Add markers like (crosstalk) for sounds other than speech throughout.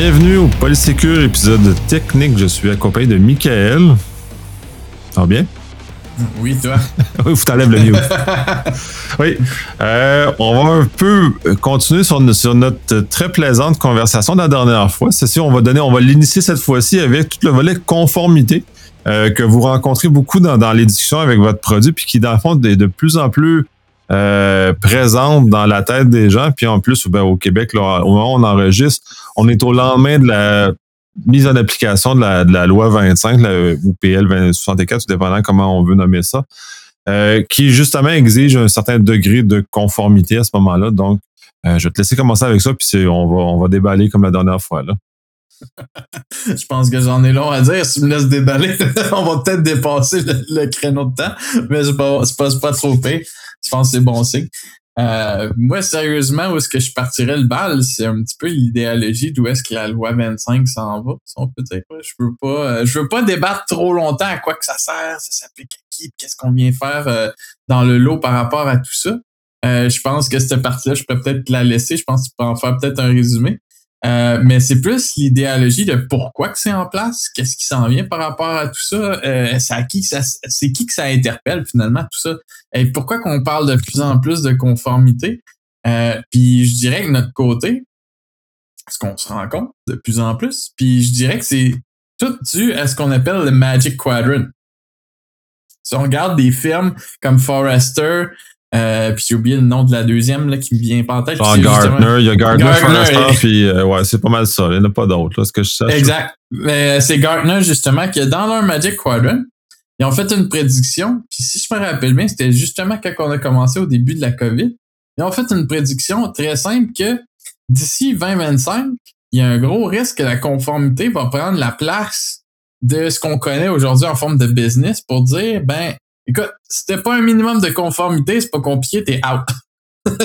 Bienvenue au Polysécure, épisode technique. Je suis accompagné de Michael. Ça va bien? Oui, toi. (laughs) oui, faut t'enlèves le mute. (laughs) oui. Euh, on va un peu continuer sur, notre très plaisante conversation de la dernière fois. Ceci, on va donner, on va l'initier cette fois-ci avec tout le volet conformité euh, que vous rencontrez beaucoup dans, dans les discussions avec votre produit, puis qui, dans le fond, est de plus en plus euh, présente dans la tête des gens. Puis en plus, ben, au Québec, au moment où on enregistre, on est au lendemain de la mise en application de la, loi 25, la, ou PL 64, tout dépendant comment on veut nommer ça, euh, qui justement exige un certain degré de conformité à ce moment-là. Donc, euh, je vais te laisser commencer avec ça, puis on va, on va déballer comme la dernière fois. (laughs) Je pense que j'en ai long à dire. Si tu me laisses déballer, (laughs) on va peut-être dépasser le, créneau de temps, mais c'est pas, pas, pas trop pire. Je pense que c'est bon signe? Euh, moi, sérieusement, où est-ce que je partirais le bal, c'est un petit peu l'idéologie d'où est-ce que la loi 25 s'en va, si. Je veux pas, euh, je veux pas débattre trop longtemps à quoi que ça sert, ça s'applique à qui, qu'est-ce qu'on vient faire euh, dans le lot par rapport à tout ça. je pense que cette partie-là, je peux peut-être la laisser. Je pense que tu peux en faire peut-être un résumé. Euh, mais c'est plus l'idéologie de pourquoi que c'est en place, qu'est-ce qui s'en vient par rapport à tout ça, euh, c'est qui ça, c'est qui que ça interpelle finalement tout ça, et pourquoi qu'on parle de plus en plus de conformité? Euh, puis je dirais que notre côté, ce qu'on se rend compte de plus en plus, puis je dirais que c'est tout dû à ce qu'on appelle le Magic Quadrant. Si on regarde des firmes comme Forrester, euh, puis j'ai oublié le nom de la deuxième là, qui me vient pas en tête. Ah, Gartner, il y a Gartner, Gartner puis euh, ouais, c'est pas mal ça. Il n'y en a pas d'autres, ce que je sais. Exact. Mais c'est Gartner, justement, que dans leur Magic Quadrant, ils ont fait une prédiction. Puis si je me rappelle bien, c'était justement quand on a commencé au début de la COVID. Ils ont fait une prédiction très simple que d'ici 2025, il y a un gros risque que la conformité va prendre la place de ce qu'on connaît aujourd'hui en forme de business pour dire, ben, Écoute, si t'as pas un minimum de conformité, c'est pas compliqué, t'es out. (laughs)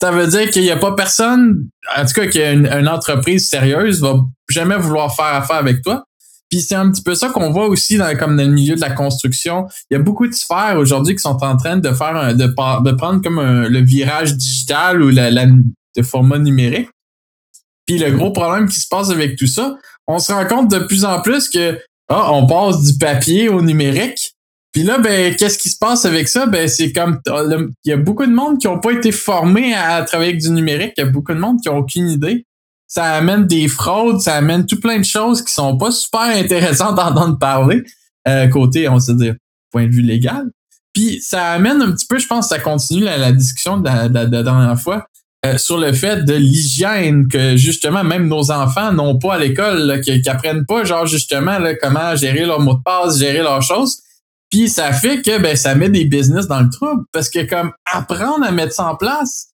ça veut dire qu'il n'y a pas personne, en tout cas qu'une une entreprise sérieuse va jamais vouloir faire affaire avec toi. Puis c'est un petit peu ça qu'on voit aussi dans, comme dans le milieu de la construction. Il y a beaucoup de sphères aujourd'hui qui sont en train de faire de, de prendre comme le virage digital ou la, de format numérique. Puis le gros problème qui se passe avec tout ça, on se rend compte de plus en plus que ah, on passe du papier au numérique. Puis là, ben, qu'est-ce qui se passe avec ça? Ben, c'est comme, il y a beaucoup de monde qui n'ont pas été formés à, travailler avec du numérique. Il y a beaucoup de monde qui n'ont aucune idée. Ça amène des fraudes, ça amène tout plein de choses qui sont pas super (laughs) intéressantes d'entendre parler, euh, côté, on se dire, point de vue légal. Puis ça amène un petit peu, je pense, ça continue la, discussion de la, dernière fois, euh, sur le fait de l'hygiène que justement même nos enfants n'ont pas à l'école, qu'ils apprennent pas genre justement là, comment gérer leur mot de passe, gérer leurs choses. Puis ça fait que ben, ça met des business dans le trouble parce que comme apprendre à mettre ça en place,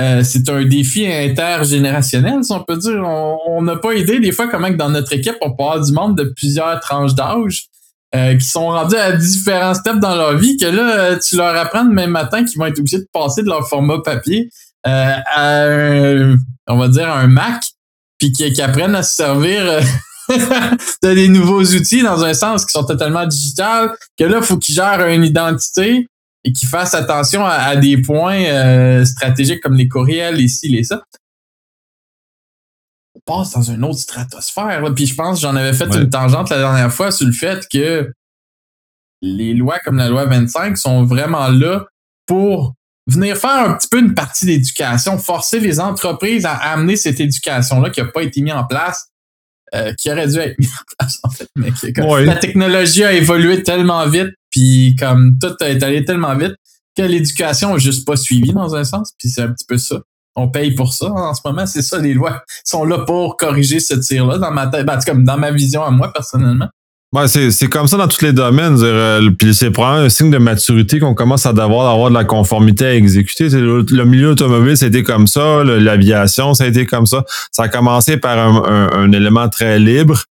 euh, c'est un défi intergénérationnel, si on peut dire. On n'a pas idée des fois comment que dans notre équipe, on peut avoir du monde de plusieurs tranches d'âge euh, qui sont rendus à différents steps dans leur vie que là, tu leur apprends le même matin qu'ils vont être obligés de passer de leur format papier euh, à un, on va dire un Mac, puis qu'ils apprennent à se servir (laughs) t'as des nouveaux outils dans un sens qui sont totalement digitales, que là, il faut qu'ils gèrent une identité et qu'ils fassent attention à, des points euh, stratégiques comme les courriels, les ci, les ça. On passe dans une autre stratosphère. Puis je pense j'en avais fait une tangente la dernière fois sur le fait que les lois comme la loi 25 sont vraiment là pour venir faire un petit peu une partie d'éducation, forcer les entreprises à amener cette éducation-là qui n'a pas été mise en place euh, qui aurait dû être mis en place, en fait. Mais la technologie a évolué tellement vite, puis comme tout a allé tellement vite que l'éducation n'a juste pas suivi dans un sens, puis c'est un petit peu ça. On paye pour ça en ce moment, c'est ça, les lois sont là pour corriger ce tir-là dans ma tête, ben, comme dans ma vision à moi personnellement. Ouais, c'est comme ça dans tous les domaines. Euh, puis c'est probablement un signe de maturité qu'on commence à devoir d'avoir de la conformité à exécuter. Le, le, milieu automobile, c'était comme ça. L'aviation, ça a été comme ça. Ça a commencé par un, élément très libre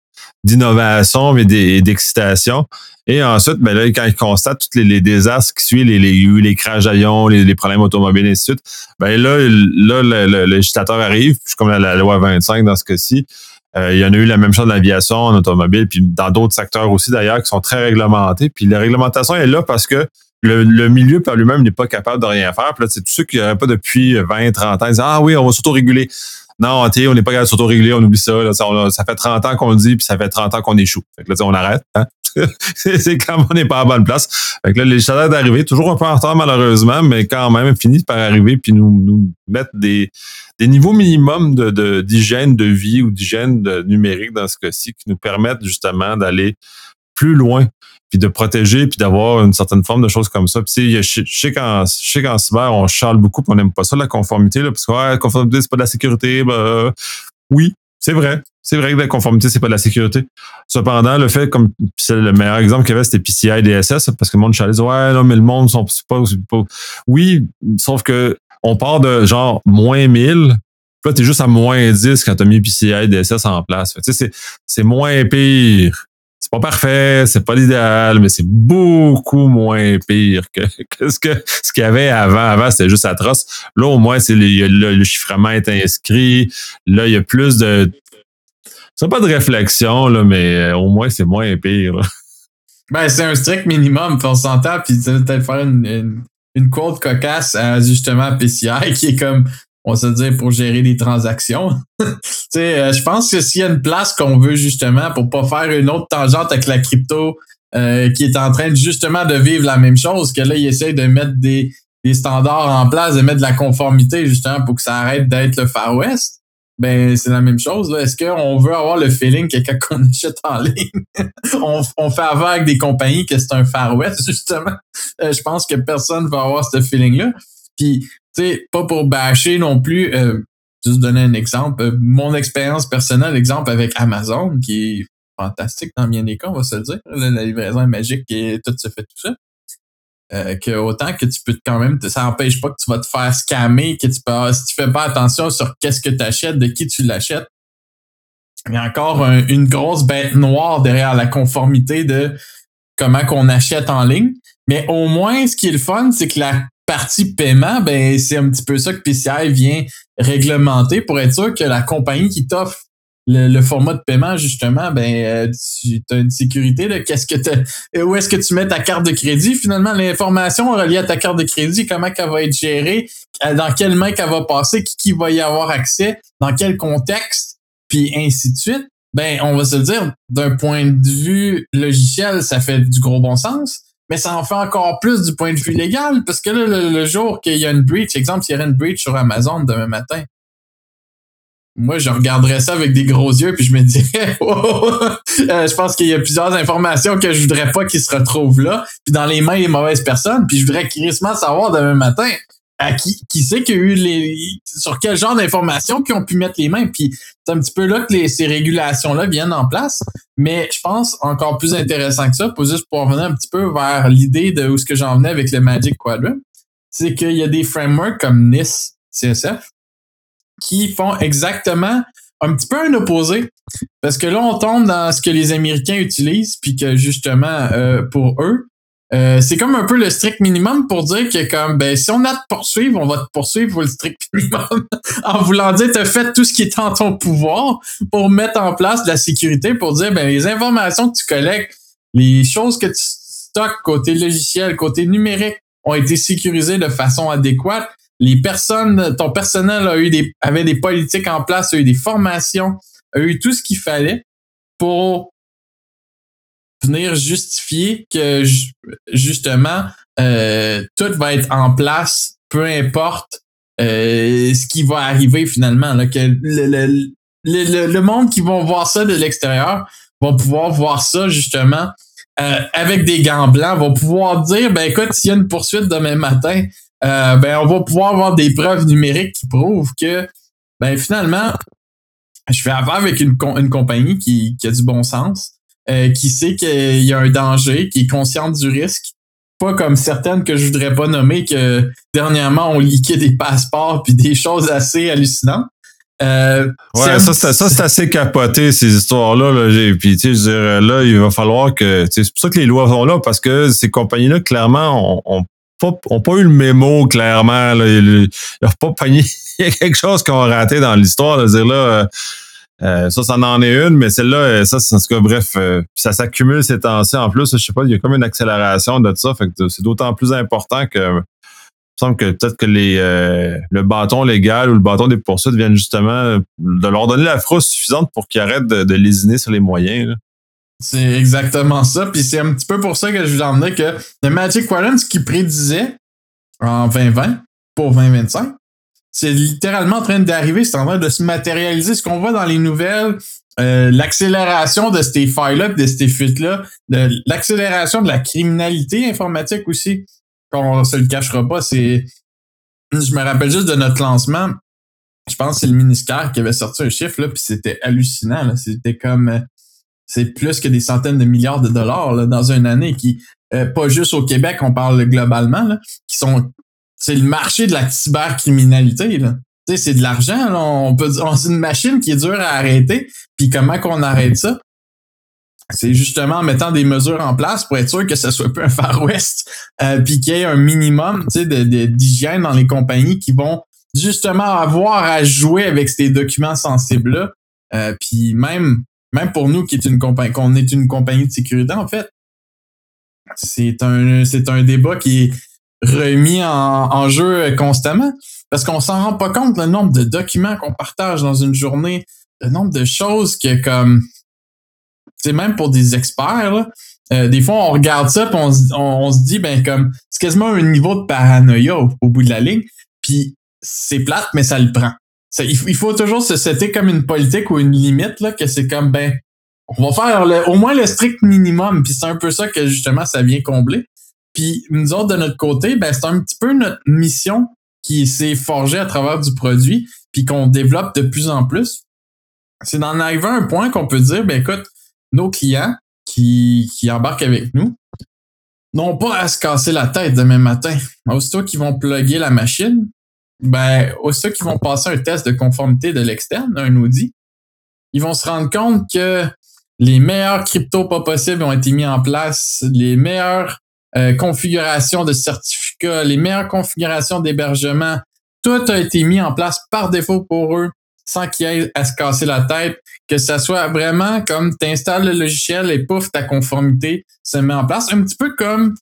d'innovation et d'excitation. Et ensuite, ben là, quand ils constatent tous les, désastres qui suivent, les, les, les crashs d'avions, les, les, problèmes automobiles, et ainsi de suite, ben là, là le, législateur arrive, comme la, la, loi 25 dans ce cas-ci, il y en a eu la même chose dans l'aviation, en automobile, puis dans d'autres secteurs aussi d'ailleurs qui sont très réglementés. Puis la réglementation est là parce que le, milieu par lui-même n'est pas capable de rien faire. Puis là, c'est tous ceux qui n'auraient pas depuis 20, 30 ans, ils Ah oui, on va s'auto-réguler. Non, on n'est pas capable de s'auto-régler, on oublie ça, ça, fait 30 ans qu'on le dit, puis ça fait 30 ans qu'on échoue. Fait que là, on arrête. Hein? (laughs) c'est comme on n'est pas à bonne place. Fait que là, les chaleurs d'arriver, toujours un peu en retard malheureusement, mais quand même, finissent par arriver puis nous, nous mettre des, niveaux minimums d'hygiène de, vie ou d'hygiène numérique dans ce cas-ci qui nous permettent justement d'aller plus loin puis de protéger, puis d'avoir une certaine forme de choses comme ça. Puis je, sais qu'en cyber, on charle beaucoup, puis on n'aime pas ça, la conformité, là, parce que la conformité, c'est pas de la sécurité. Ben, oui, c'est vrai. C'est vrai que la conformité, c'est pas de la sécurité. Cependant, le fait, comme c'est le meilleur exemple qu'il y avait, c'était PCI DSS, parce que le monde chalait, ouais, non, mais le monde sont pas, pas. Oui, sauf que on part de genre moins 1000, puis là, t'es juste à moins 10 quand t'as mis PCI DSS en place. Tu sais, c'est moins pire c'est pas parfait, c'est pas l'idéal, mais c'est beaucoup moins pire (laughs) que, ce que ce qu'il y avait avant. Avant, c'était juste atroce. Là, au moins, c'est le, chiffrement est inscrit. Là, il y a plus de. C'est pas de réflexion, là, mais euh, au moins, c'est moins pire. (laughs) Ben, c'est un strict minimum, on s'entend, puis peut-être faire une, une, une quote cocasse à justement PCI qui est comme on va se dire, pour gérer les transactions. (laughs) euh, je pense que s'il y a une place qu'on veut justement pour pas faire une autre tangente avec la crypto euh, qui est en train justement de vivre la même chose, que là, il essaye de mettre des, des standards en place, de mettre de la conformité justement pour que ça arrête d'être le Far West. Ben, c'est la même chose. Est-ce qu'on veut avoir le feeling que quand on (laughs) achète en ligne, (laughs) on, on, fait avant avec des compagnies que c'est un Far West, justement? Euh, je pense que personne va avoir ce feeling-là. Puis sais, pas pour bâcher non plus, euh, juste donner un exemple, euh, mon expérience personnelle, exemple avec Amazon, qui est fantastique dans bien des cas, on va se le dire. La, livraison est magique et tout se fait tout ça. Euh, que autant que tu peux quand même, ça n'empêche pas que tu vas te faire scammer, que tu peux, si tu fais pas attention sur qu'est-ce que tu achètes, de qui tu l'achètes. Il y a encore une grosse bête noire derrière la conformité de comment qu'on achète en ligne. Mais au moins, ce qui est le fun, c'est que la partie paiement, ben c'est un petit peu ça que PCI vient réglementer pour être sûr que la compagnie qui t'offre le, format de paiement, justement, ben euh, tu as une sécurité de qu'est-ce que tu où est-ce que tu mets ta carte de crédit? Finalement, l'information reliée à ta carte de crédit, comment elle va être gérée, dans quelle main qu'elle va passer, qui, qui va y avoir accès, dans quel contexte, puis ainsi de suite. Ben, on va se dire, d'un point de vue logiciel, ça fait du gros bon sens mais ça en fait encore plus du point de vue légal, parce que là, le, jour qu'il y a une breach, exemple, s'il y aurait une breach sur Amazon demain matin, moi, je regarderais ça avec des gros yeux, puis je me dirais, (laughs) oh, je pense qu'il y a plusieurs informations que je voudrais pas qu'ils se retrouvent là, puis dans les mains des mauvaises personnes, puis je voudrais crissement savoir demain matin, à qui, qui sait qu'il y a eu les, sur quel genre d'informations qui ont pu mettre les mains. Puis c'est un petit peu là que les, ces régulations-là viennent en place. Mais je pense encore plus intéressant que ça, pour juste pour revenir un petit peu vers l'idée de où ce que j'en venais avec le Magic Quadrant, c'est qu'il y a des frameworks comme NIS CSF qui font exactement un petit peu un opposé. Parce que là, on tombe dans ce que les Américains utilisent, puis que justement, euh, pour eux, euh, c'est comme un peu le strict minimum pour dire que comme ben si on a te poursuivre, on va te poursuivre pour le strict (laughs) minimum en voulant dire tu fait tout ce qui est en ton pouvoir pour mettre en place de la sécurité pour dire ben les informations que tu collectes, les choses que tu stockes côté logiciel, côté numérique ont été sécurisées de façon adéquate. Les personnes, ton personnel a eu des avait des politiques en place, a eu des formations, a eu tout ce qu'il fallait pour venir justifier que justement euh, tout va être en place, peu importe euh, ce qui va arriver finalement. Là, que le, le, le, le, monde qui vont voir ça de l'extérieur vont pouvoir voir ça justement euh, avec des gants blancs, vont pouvoir dire ben écoute, s'il y a une poursuite demain matin, euh, ben on va pouvoir avoir des preuves numériques qui prouvent que ben finalement je fais affaire avec une, une compagnie qui, qui a du bon sens, euh, qui sait qu'il y a un danger, qui est consciente du risque. Pas comme certaines que je voudrais pas nommer que dernièrement on liquait des passeports puis des choses assez hallucinantes. Euh, ouais, ça, c'est assez capoté, ces histoires-là. Là. Puis, tu sais, là, il va falloir que. C'est pour ça que les lois sont là, parce que ces compagnies-là, clairement, ont, pas, ont pas eu le mémo, clairement. Là. Ils n'ont pas pogné. (laughs) Il y a quelque chose qu'on a raté dans l'histoire, de dire là. Euh, euh, ça, ça en est une, mais celle-là, euh, ça, c'est en tout cas, bref, euh, ça s'accumule ces temps-ci. En plus, je sais pas, il y a comme une accélération de ça. Fait que c'est d'autant plus important que Il me semble que peut-être que les, euh, le bâton légal ou le bâton des poursuites viennent justement de leur donner la frousse suffisante pour qu'ils arrêtent de, lésiner sur les moyens. C'est exactement ça. Puis c'est un petit peu pour ça que je vous emmenais que le Magic Quadrant, ce qu'il prédisait en 2020 pour 2025, c'est littéralement en train d'arriver, c'est en train de se matérialiser. Ce qu'on voit dans les nouvelles, euh, l'accélération de ces failles-là, de ces fuites-là, l'accélération de la criminalité informatique aussi, on se le cachera pas, c'est. Je me rappelle juste de notre lancement. Je pense que c'est le ministère qui avait sorti un chiffre, là, puis c'était hallucinant. C'était comme. Euh, c'est plus que des centaines de milliards de dollars là, dans une année qui. Euh, pas juste au Québec, on parle globalement, là, qui sont. C'est le marché de la cybercriminalité. Là c'est de l'argent. On peut c'est une machine qui est dure à arrêter. Puis comment qu'on arrête ça? C'est justement en mettant des mesures en place pour être sûr que ce soit pas un Far West, euh, puis qu'il y ait un minimum d'hygiène dans les compagnies qui vont justement avoir à jouer avec ces documents sensibles-là. Euh, puis même, même pour nous qui est une compagnie, qu'on est une compagnie de sécurité, en fait, c'est un, c'est un débat qui est remis en, en jeu constamment. Parce qu'on s'en rend pas compte le nombre de documents qu'on partage dans une journée, le nombre de choses que comme c'est même pour des experts là, euh, des fois on regarde ça puis on, on, se dit ben comme c'est quasiment un niveau de paranoïa au, bout de la ligne puis c'est plate mais ça le prend ça, il, faut toujours se setter comme une politique ou une limite là que c'est comme ben on va faire au moins le strict minimum puis c'est un peu ça que justement ça vient combler puis nous autres de notre côté ben c'est un petit peu notre mission qui s'est forgé à travers du produit, puis qu'on développe de plus en plus, c'est d'en arriver à un point qu'on peut dire, ben écoute, nos clients qui, qui embarquent avec nous n'ont pas à se casser la tête demain matin. Aussitôt qu'ils vont plugger la machine, ben, aussitôt qu'ils vont passer un test de conformité de l'externe, un Audi, ils vont se rendre compte que les meilleurs cryptos pas possibles ont été mis en place, les meilleures euh, configurations de certificats les meilleures configurations d'hébergement, tout a été mis en place par défaut pour eux sans qu'il y ait à se casser la tête, que ça soit vraiment comme tu installes le logiciel et pouf, ta conformité se met en place. Un petit peu comme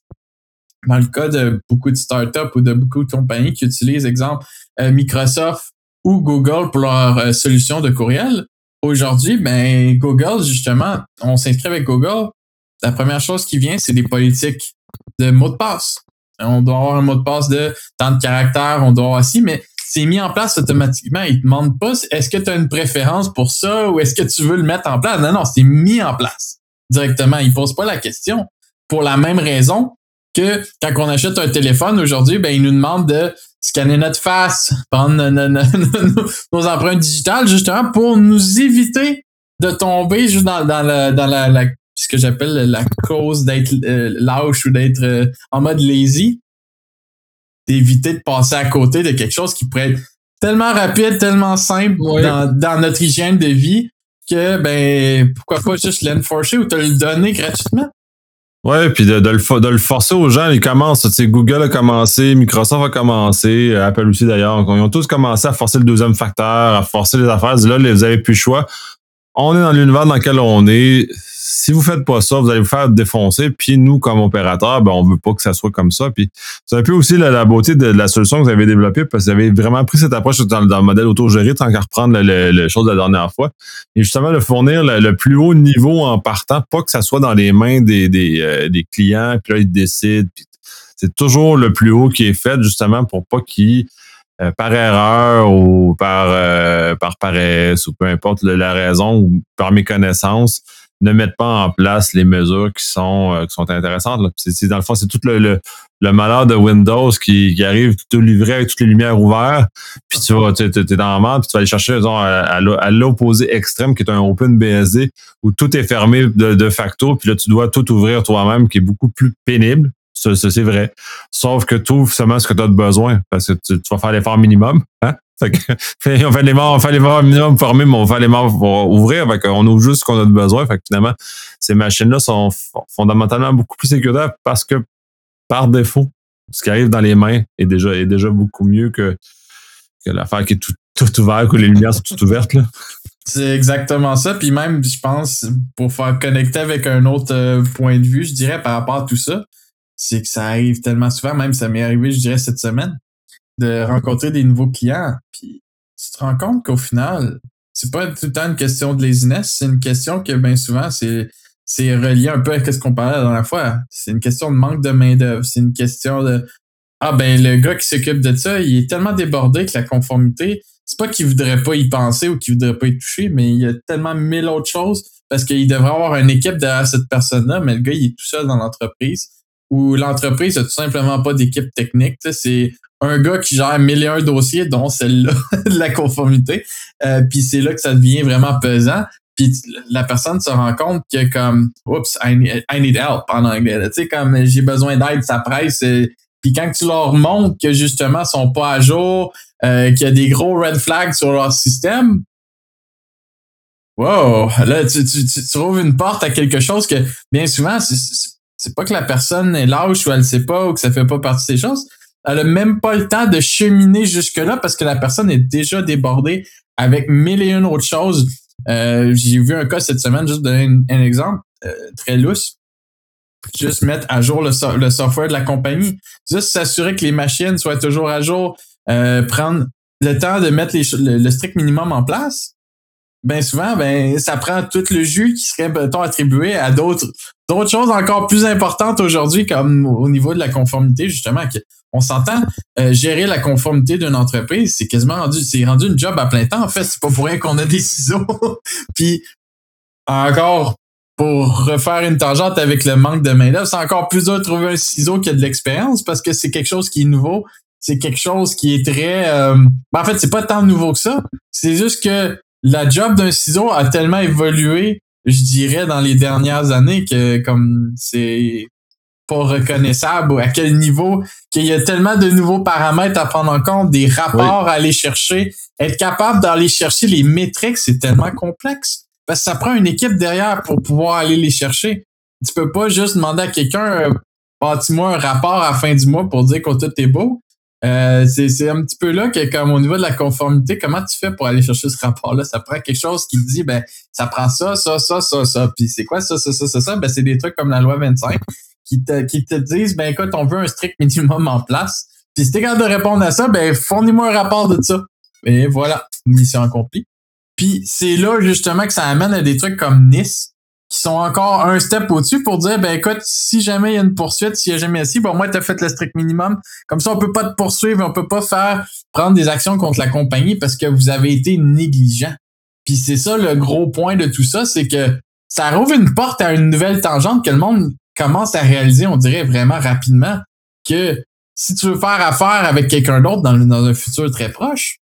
dans le cas de beaucoup de startups ou de beaucoup de compagnies qui utilisent, exemple, euh, Microsoft ou Google pour leur euh, solution de courriel. Aujourd'hui, ben, Google, justement, on s'inscrit avec Google. La première chose qui vient, c'est des politiques de mots de passe on doit avoir un mot de passe de tant de caractères, on doit avoir aussi, mais c'est mis en place automatiquement. Ils te demandent pas est-ce que tu as une préférence pour ça ou est-ce que tu veux le mettre en place? Non, non, c'est mis en place directement. Ils posent pas la question. Pour la même raison que quand on achète un téléphone aujourd'hui, ben, ils nous demandent de scanner notre face, prendre nos, empreintes digitales, justement, pour nous éviter de tomber juste dans, dans, la, dans la ce que j'appelle la cause d'être euh, lâche ou d'être euh, en mode lazy, d'éviter de passer à côté de quelque chose qui pourrait être tellement rapide, tellement simple dans, notre hygiène de vie que ben pourquoi pas juste l'enforcer ou te le donner gratuitement? Ouais, puis de, le, de le forcer aux gens, ils commencent. Tu sais, Google a commencé, Microsoft a commencé, Apple aussi d'ailleurs. Ils ont tous commencé à forcer le deuxième facteur, à forcer les affaires. Là, vous avez plus le choix. On est dans l'univers dans lequel on est si vous faites pas ça, vous allez vous faire défoncer. Puis nous, comme opérateur, ben, on veut pas que ça soit comme ça. Puis c'est un peu aussi la, beauté de, la solution que vous avez développée parce que vous avez vraiment pris cette approche dans, le modèle autogéré tant qu'à reprendre le, le, chose de la dernière fois. Et justement, de fournir le, plus haut niveau en partant, pas que ça soit dans les mains des, des, euh, clients, puis là, ils décident. c'est toujours le plus haut qui est fait, justement, pour pas qu'ils euh, par erreur ou par, euh, par paresse ou peu importe la raison ou par méconnaissance, ne mettent pas en place les mesures qui sont, euh, qui sont intéressantes. C'est, dans le fond, c'est tout le, le, le, malheur de Windows qui, qui arrive tout livré avec toutes les lumières ouvertes, puis tu vas, t'es, es dans la merde, puis tu vas aller chercher disons, à, l'opposé extrême qui est un Open BSD où tout est fermé de, facto, puis là tu dois tout ouvrir toi-même, qui est beaucoup plus pénible. Ça, c'est vrai. Sauf que tu ouvres seulement ce que tu as besoin, parce que tu, tu vas faire l'effort minimum. Hein? (laughs) Fait on fait les morts, on les minimum formés, mais on fait les morts pour ouvrir. Fait on ouvre juste ce qu'on a de besoin. Fait que finalement, ces machines-là sont fondamentalement beaucoup plus sécuritaires parce que par défaut, ce qui arrive dans les mains est déjà, est déjà beaucoup mieux que, l'affaire qui est tout, ouverte, que les lumières sont toutes ouvertes. (laughs) C'est exactement ça. Puis même, je pense, pour faire connecter avec un autre euh, point de vue, je dirais, par rapport à tout ça, c'est que ça arrive tellement souvent, même ça m'est arrivé, je dirais, cette semaine de rencontrer des nouveaux clients. Puis tu te rends compte qu'au final, c'est pas tout le temps une question de laziness, c'est une question que bien souvent, c'est c'est relié un peu à ce qu'on parlait la dernière fois. C'est une question de manque de main-d'œuvre. C'est une question de Ah ben le gars qui s'occupe de ça, il est tellement débordé que la conformité, c'est pas qu'il voudrait pas y penser ou qu'il voudrait pas y toucher, mais il y a tellement mille autres choses parce qu'il devrait avoir une équipe derrière cette personne-là, mais le gars, il est tout seul dans l'entreprise ou l'entreprise a tout simplement pas d'équipe technique. C'est un gars qui gère mille et un dossiers, dont celle-là (laughs) de la conformité. Euh, puis c'est là que ça devient vraiment pesant. Puis la personne se rend compte que comme, oups, I need, help en anglais. Tu sais, comme j'ai besoin d'aide, ça presse. Puis quand tu leur montres que justement ils sont pas à jour, euh, qu'il y a des gros red flags sur leur système, wow, là tu, tu, tu, trouves une porte à quelque chose que bien souvent c'est pas que la personne est lâche ou elle sait pas ou que ça fait pas partie de ces choses. Elle a même pas le temps de cheminer jusque-là parce que la personne est déjà débordée avec mille et une autres choses. Euh, j'ai vu un cas cette semaine, juste donner un, exemple euh, très lousse. Juste mettre à jour le, software de la compagnie. Juste s'assurer que les machines soient toujours à jour. Euh, prendre le temps de mettre le, strict minimum en place ben souvent, ben ça prend tout le jus qui serait mettons, attribué à d'autres d'autres choses encore plus importantes aujourd'hui, comme au niveau de la conformité, justement. On s'entend, euh, gérer la conformité d'une entreprise, c'est quasiment rendu, c'est rendu une job à plein temps. En fait, c'est pas pour rien qu'on a des ciseaux. (laughs) Puis encore pour refaire une tangente avec le manque de main-d'œuvre, c'est encore plus dur de trouver un ciseau qui a de l'expérience parce que c'est quelque chose qui est nouveau. C'est quelque chose qui est très. Euh, ben, en fait, c'est pas tant nouveau que ça. C'est juste que la job d'un ciseau a tellement évolué, je dirais, dans les dernières années que comme c'est pas reconnaissable ou à quel niveau qu'il y a tellement de nouveaux paramètres à prendre en compte, des rapports à aller chercher. Être capable d'aller chercher les métriques, c'est tellement complexe. Parce que ça prend une équipe derrière pour pouvoir aller les chercher. Tu peux pas juste demander à quelqu'un, euh, bâtis-moi un rapport à la fin du mois pour dire que tout est beau. Euh, c'est un petit peu là que, comme au niveau de la conformité, comment tu fais pour aller chercher ce rapport-là? Ça prend quelque chose qui te dit, ben, ça prend ça, ça, ça, ça, ça. Puis c'est quoi ça, ça, ça, ça, ça? Ben, c'est des trucs comme la loi 25 qui te, qui te disent, ben, écoute, on veut un strict minimum en place. Puis si t'es capable de répondre à ça, ben, fournis-moi un rapport de ça. Et voilà, mission accomplie. Puis c'est là, justement, que ça amène à des trucs comme Nice, qui sont encore un step au-dessus pour dire ben écoute, si jamais il y a une poursuite, s'il y a jamais si, bon moi tu as fait le strict minimum. Comme ça, on peut pas te poursuivre, on peut pas faire prendre des actions contre la compagnie parce que vous avez été négligent. Puis c'est ça le gros point de tout ça, c'est que ça rouvre une porte à une nouvelle tangente que le monde commence à réaliser, on dirait vraiment rapidement, que si tu veux faire affaire avec quelqu'un d'autre dans, dans un futur très proche,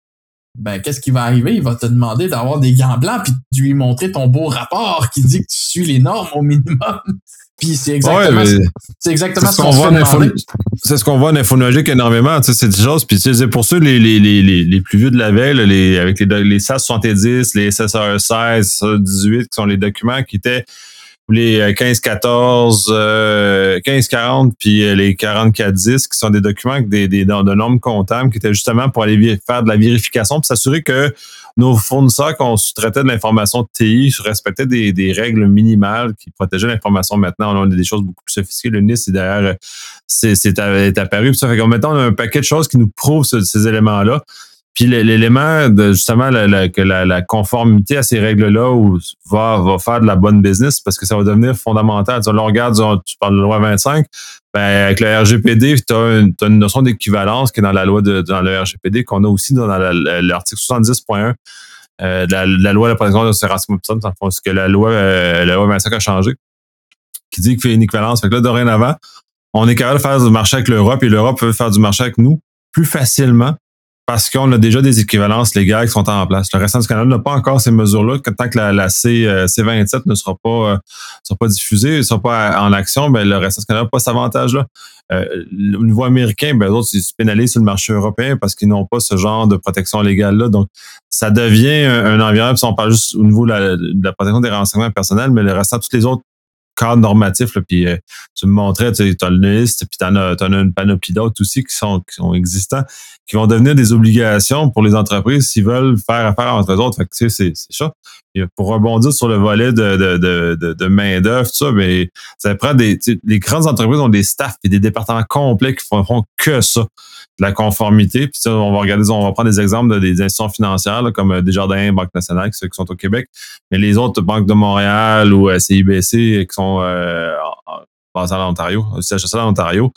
ben qu'est-ce qui va arriver? Il va te demander d'avoir des gants blancs puis de lui montrer ton beau rapport qui dit que tu suis les normes au minimum. (laughs) puis c'est exactement, c'est exactement ce qu'on voit C'est ce qu'on voit en infonologique énormément, tu sais, c'est des choses. Puis c'est pour ceux les, les, les, les, plus vieux de la veille, les, avec les, les SAS 70, les SSR 16, 18, qui sont les documents qui étaient les 15-14, euh, 15-40, euh, puis euh, les 44-10, qui sont des documents avec des, des, de normes comptables qui étaient justement pour aller faire de la vérification, pour s'assurer que nos fournisseurs qu'on sous-traitait de l'information de TI respectaient des, des règles minimales qui protégeaient l'information. Maintenant, on a des choses beaucoup plus sophistiquées. Le NIST, derrière, c'est, c'est, apparu. Ça fait maintenant, on a un paquet de choses qui nous prouvent ces éléments-là. Puis l'élément de justement la, que la, conformité à ces règles-là va, va faire de la bonne business parce que ça va devenir fondamental. Tu, là, on regarde, tu parles de la loi 25, ben, avec le RGPD, tu as, une notion d'équivalence qui est dans la loi de dans le RGPD, qu'on a aussi dans l'article 70.1 euh, de, la, loi de la protection de l'assurance ce que la loi, euh, la loi 25 a changé, qui dit qu'il fait une équivalence. Fait que là, dorénavant, on est capable de faire du marché avec l'Europe et l'Europe peut faire du marché avec nous plus facilement parce qu'on a déjà des équivalences légales qui sont en place. Le restant du Canada n'a pas encore ces mesures-là. Tant que la, C, 27 euh, ne sera pas, euh, sera pas diffusée, ne sera pas en action, ben, le restant du Canada n'a pas cet avantage-là. Euh, au niveau américain, ben, d'autres, ils se pénalisent sur le marché européen parce qu'ils n'ont pas ce genre de protection légale-là. Donc, ça devient un, environnement, si on parle juste au niveau de la, protection des renseignements personnels, mais le restant, toutes les autres cadre normatif, là, puis euh, tu me montrais, tu as le liste, puis tu en, as une panoplie d'autres aussi qui sont, qui sont existants, qui vont devenir des obligations pour les entreprises s'ils veulent faire affaire entre eux autres. Fait que, tu sais, c'est ça. Pour rebondir sur le volet de, de, de, main-d'œuvre, tout ça, mais ça prend des. Les grandes entreprises ont des staffs et des départements complets qui feront que ça, de la conformité. Puis on va regarder, on va prendre des exemples de des institutions financières comme euh, Desjardins, Banque nationale, qui sont au Québec, mais les autres banques de Montréal ou euh, CIBC qui sont euh, basées à l'Ontario, CHSL à l'Ontario,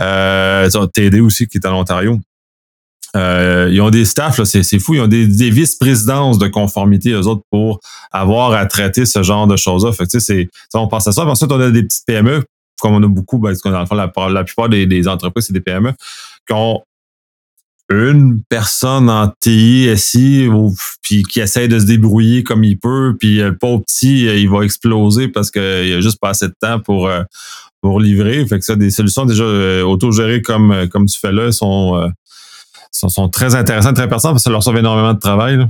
euh, TD aussi qui est à l'Ontario. Euh, ils ont des staffs, c'est fou, ils ont des, vice-présidences de conformité, eux autres, pour avoir à traiter ce genre de choses-là. Fait que, on pense à ça. Ensuite, on a des petites PME, comme on a beaucoup, ben, dans le fond, la, plupart des, entreprises, c'est des PME, qui ont une personne en TI, SI, puis qui essaie de se débrouiller comme il peut, puis le pauvre petit, il va exploser parce qu'il a juste pas assez de temps pour, euh, pour livrer. Fait que ça, des solutions déjà euh, autogérées comme, comme tu fais là sont sont, très intéressants, très pertinents parce que ça leur sauve énormément de travail.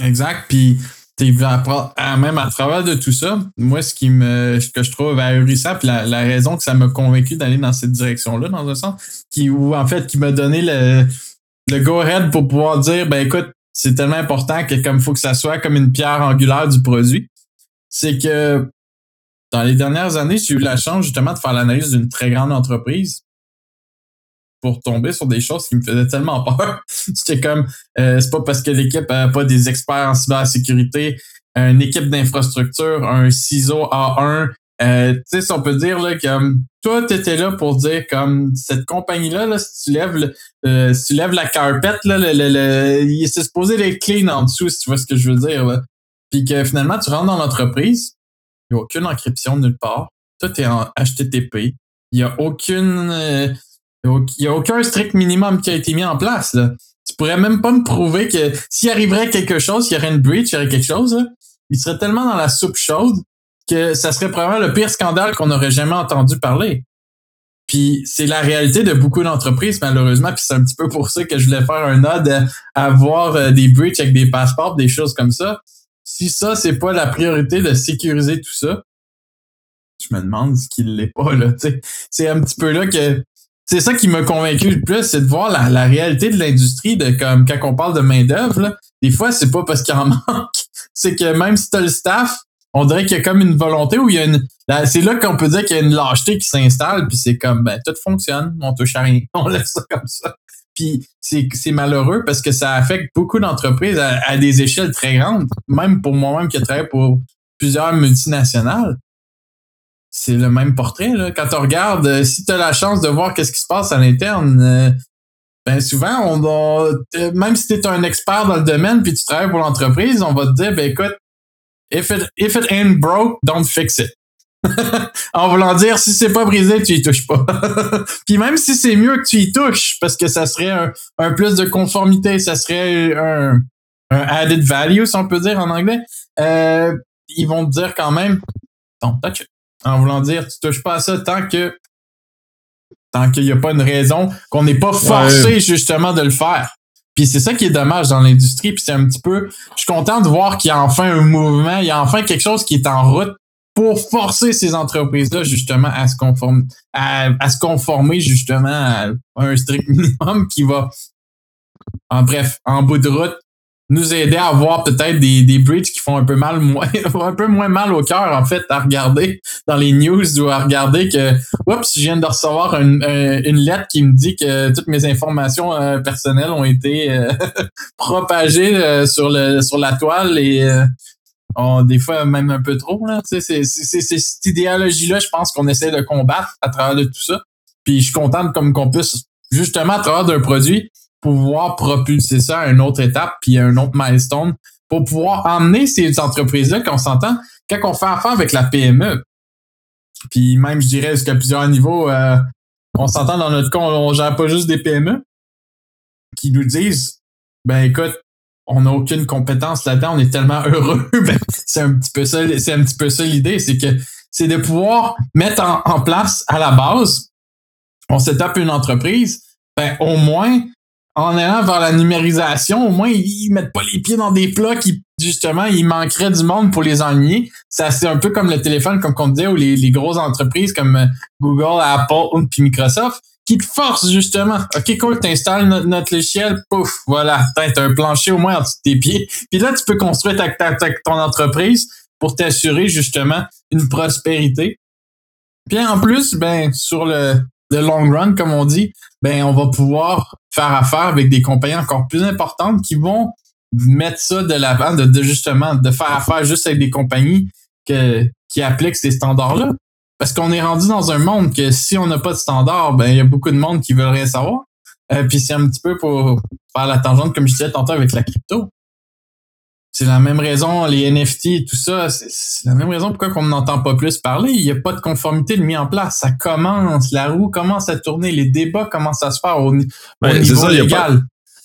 Exact. Puis même à travers de tout ça, moi, ce qui me, ce que je trouve ahurissant, puis la, raison que ça m'a convaincu d'aller dans cette direction-là, dans un sens, qui, ou en fait, qui m'a donné le, le go-ahead pour pouvoir dire, ben écoute, c'est tellement important que comme faut que ça soit comme une pierre angulaire du produit, c'est que dans les dernières années, j'ai eu la chance justement de faire l'analyse d'une très grande entreprise pour tomber sur des choses qui me faisaient tellement peur. (laughs) C'était comme, euh, c'est pas parce que l'équipe a pas des experts en cybersécurité, une équipe d'infrastructure, un CISO A1, euh, tu sais, si on peut dire là, comme toi, tu étais là pour dire comme cette compagnie-là, là, si tu lèves le, euh, si tu lèves la carpet, là, le, le, le il est supposé être clean en dessous, si tu vois ce que je veux dire. Là. Puis que finalement, tu rentres dans l'entreprise, il n'y a aucune encryption nulle part. Tout est en HTTP. Il n'y a aucune. Euh, il n'y a aucun strict minimum qui a été mis en place. Là. Tu pourrais même pas me prouver que s'il arriverait quelque chose, s'il y aurait une breach, il y aurait quelque chose, il serait tellement dans la soupe chaude que ça serait probablement le pire scandale qu'on aurait jamais entendu parler. Puis c'est la réalité de beaucoup d'entreprises, malheureusement. Puis c'est un petit peu pour ça que je voulais faire un ode à, avoir euh, des breaches avec des passeports, des choses comme ça. Si ça, c'est pas la priorité de sécuriser tout ça, je me demande ce qu'il l'est pas, là. C'est un petit peu là que c'est ça qui m'a convaincu le plus, c'est de voir la, réalité de l'industrie, de comme quand on parle de main-d'œuvre, des fois, c'est pas parce qu'il en (laughs) manque. C'est que même si t'as le staff, on dirait qu'il y a comme une volonté où il y a une. C'est là qu'on peut dire qu'il y a une lâcheté qui s'installe, puis c'est comme ben tout fonctionne, on touche à rien, (laughs) on laisse ça comme ça. Puis c'est malheureux parce que ça affecte beaucoup d'entreprises à, à, des échelles très grandes, même pour moi-même qui travaille pour plusieurs multinationales c'est le même portrait. Là. Quand tu regardes, euh, si tu as la chance de voir qu'est-ce qui se passe à l'interne, euh, ben souvent, on, même si tu es un expert dans le domaine puis tu travailles pour l'entreprise, on va te dire, ben écoute, if it, if it ain't broke, don't fix it. (laughs) en voulant dire, si c'est pas brisé, tu y touches pas. (laughs) puis même si c'est mieux que tu y touches, parce que ça serait un, plus de conformité, ça serait un, un, added value, si on peut dire en anglais, euh, ils vont te dire quand même, don't touch it en voulant dire tu touches pas à ça tant que tant qu'il n'y a pas une raison qu'on n'est pas forcé justement de le faire. Puis c'est ça qui est dommage dans l'industrie. Puis c'est un petit peu. Je suis content de voir qu'il y a enfin un mouvement, il y a enfin quelque chose qui est en route pour forcer ces entreprises-là justement à se conformer, à, à, se conformer justement à un strict (laughs) minimum qui va, en bref, en bout de route, nous aider à avoir peut-être des, des bridges qui font un peu mal moins (laughs) un peu moins mal au cœur en fait à regarder dans les news ou à regarder que oups je viens de recevoir une, une lettre qui me dit que toutes mes informations euh, personnelles ont été euh, (laughs) propagées euh, sur le sur la toile et des fois même un peu trop là c'est c'est cette idéologie là je pense qu'on essaie de combattre à travers de tout ça. Puis je suis content comme qu'on puisse justement à travers d'un produit pouvoir propulser ça à une autre étape puis à un autre milestone pour pouvoir emmener ces entreprises-là qu'on s'entend quand on fait affaire avec la PME. Puis même, je dirais, jusqu'à plusieurs niveaux, euh, on s'entend dans notre cas, on, gère pas juste des PME qui nous disent, ben écoute, on n'a aucune compétence là-dedans, on est tellement heureux. (laughs) ben, c'est un petit peu ça, c'est un petit peu ça l'idée, c'est que c'est de pouvoir mettre en, en, place à la base, on se tape une entreprise, ben au moins en allant vers la numérisation, au moins, ils mettent pas les pieds dans des plats qui, justement, il manquerait du monde pour les ennuyer. C'est un peu comme le téléphone, comme on disait, ou les, les grosses entreprises comme euh, Google, Apple, puis Microsoft, qui te forcent, justement. OK, cool, t'installes notre, notre logiciel, pouf, voilà, t'as un plancher au moins en dessous de tes pieds. (laughs) Puis là, tu peux construire ta, ta, ton entreprise pour t'assurer, justement, une prospérité. Puis en plus, ben, sur le, le long run, comme on dit, ben, on va pouvoir faire affaire avec des compagnies encore plus importantes qui vont mettre ça de l'avant, de, de, justement, de faire affaire juste avec des compagnies que, qui appliquent ces standards-là. Parce qu'on est rendu dans un monde que si on n'a pas de standard, ben, il y a beaucoup de monde qui veulent rien savoir. Euh, puis c'est un petit peu pour faire la tangente, comme je disais tantôt avec la crypto. C'est la même raison, les NFT et tout ça, c'est la même raison pourquoi on n'entend pas plus parler. Il n'y a pas de conformité de mis en place. Ça commence, la roue commence à tourner, les débats commencent à se faire au, ben, niveau ça, légal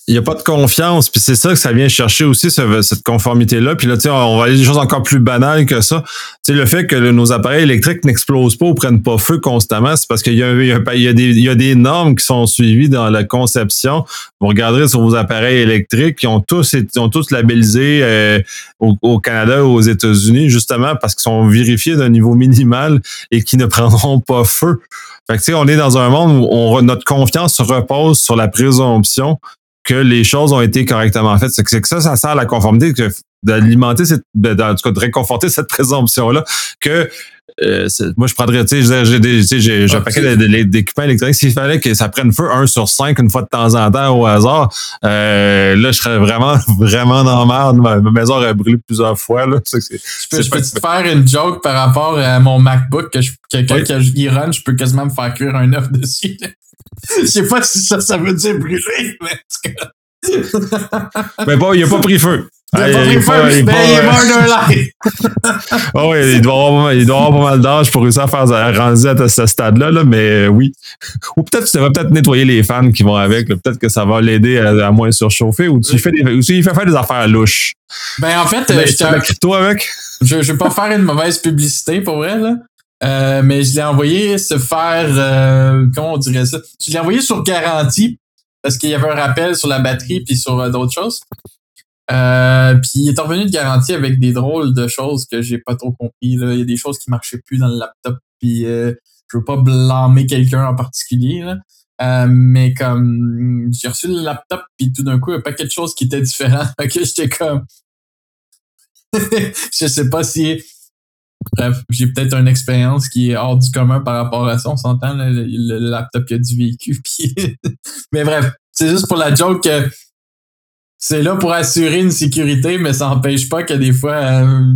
il n'y a pas de confiance, puis c'est ça que ça vient chercher aussi, cette conformité-là. Puis là, on va aller des choses encore plus banales que ça. Tu sais, le fait que nos appareils électriques n'explosent pas ou prennent pas feu constamment, c'est parce qu'il y, y, a des, normes qui sont suivies dans la conception. Vous regarderez sur vos appareils électriques, qui ont tous, ils ont tous labellisé euh, au, Canada ou aux États-Unis, justement parce qu'ils sont vérifiés d'un niveau minimal et qui ne prendront pas feu. Fait que, on est dans un monde où notre confiance se repose sur la présomption que les choses ont été correctement faites. C'est que ça, ça sert à la conformité, d'alimenter cette, en tout cas, de réconforter cette présomption-là que euh, moi, je prendrais, tu sais, j'ai j'ai un paquet d'équipements électriques. S'il fallait que ça prenne feu un sur cinq une fois de temps en temps au hasard, euh, là, je serais vraiment, (laughs) vraiment dans merde. Ma, maison aurait brûlé plusieurs fois, là. je peux, je peux te faire une joke par rapport à mon MacBook que je, oui. qui run, je peux quasiment me faire cuire un œuf (laughs) dessus. Je sais pas si ça, ça veut dire brûler, mais (laughs) Mais bon, il a pas pris feu. Il a pas pris feu, mais il est mort d'un live. (laughs) oh oui, il doit, avoir, il doit avoir pas mal d'âge pour réussir à faire rendre à ce stade-là, là, mais oui. Ou peut-être tu devrais peut-être nettoyer les fans qui vont avec. Peut-être que ça va l'aider à, à, moins surchauffer ou tu fais des, ou tu faire des affaires louches. Ben en fait, ben, je te... crypto avec? Je, je vais pas faire une mauvaise publicité pour vrai, là. Euh, mais je l'ai envoyé se faire, euh, comment on dirait ça? Je l'ai envoyé sur garantie parce qu'il y avait un rappel sur la batterie puis sur euh, d'autres choses. Euh, puis il est revenu de garantie avec des drôles de choses que j'ai pas trop compris. Là. Il y a des choses qui marchaient plus dans le laptop. Puis je veux pas blâmer quelqu'un en particulier. Là. Mais comme j'ai reçu le laptop puis tout d'un coup il y a pas quelque chose qui était différent. (laughs) que j'étais comme (laughs) je sais pas si j'ai peut-être une expérience qui est hors du commun par rapport à ça. On s'entend, le, le, laptop qui a du véhicule. (laughs) Mais bref, c'est juste pour la joke que c'est là pour assurer une sécurité, mais ça n'empêche pas que des fois, euh,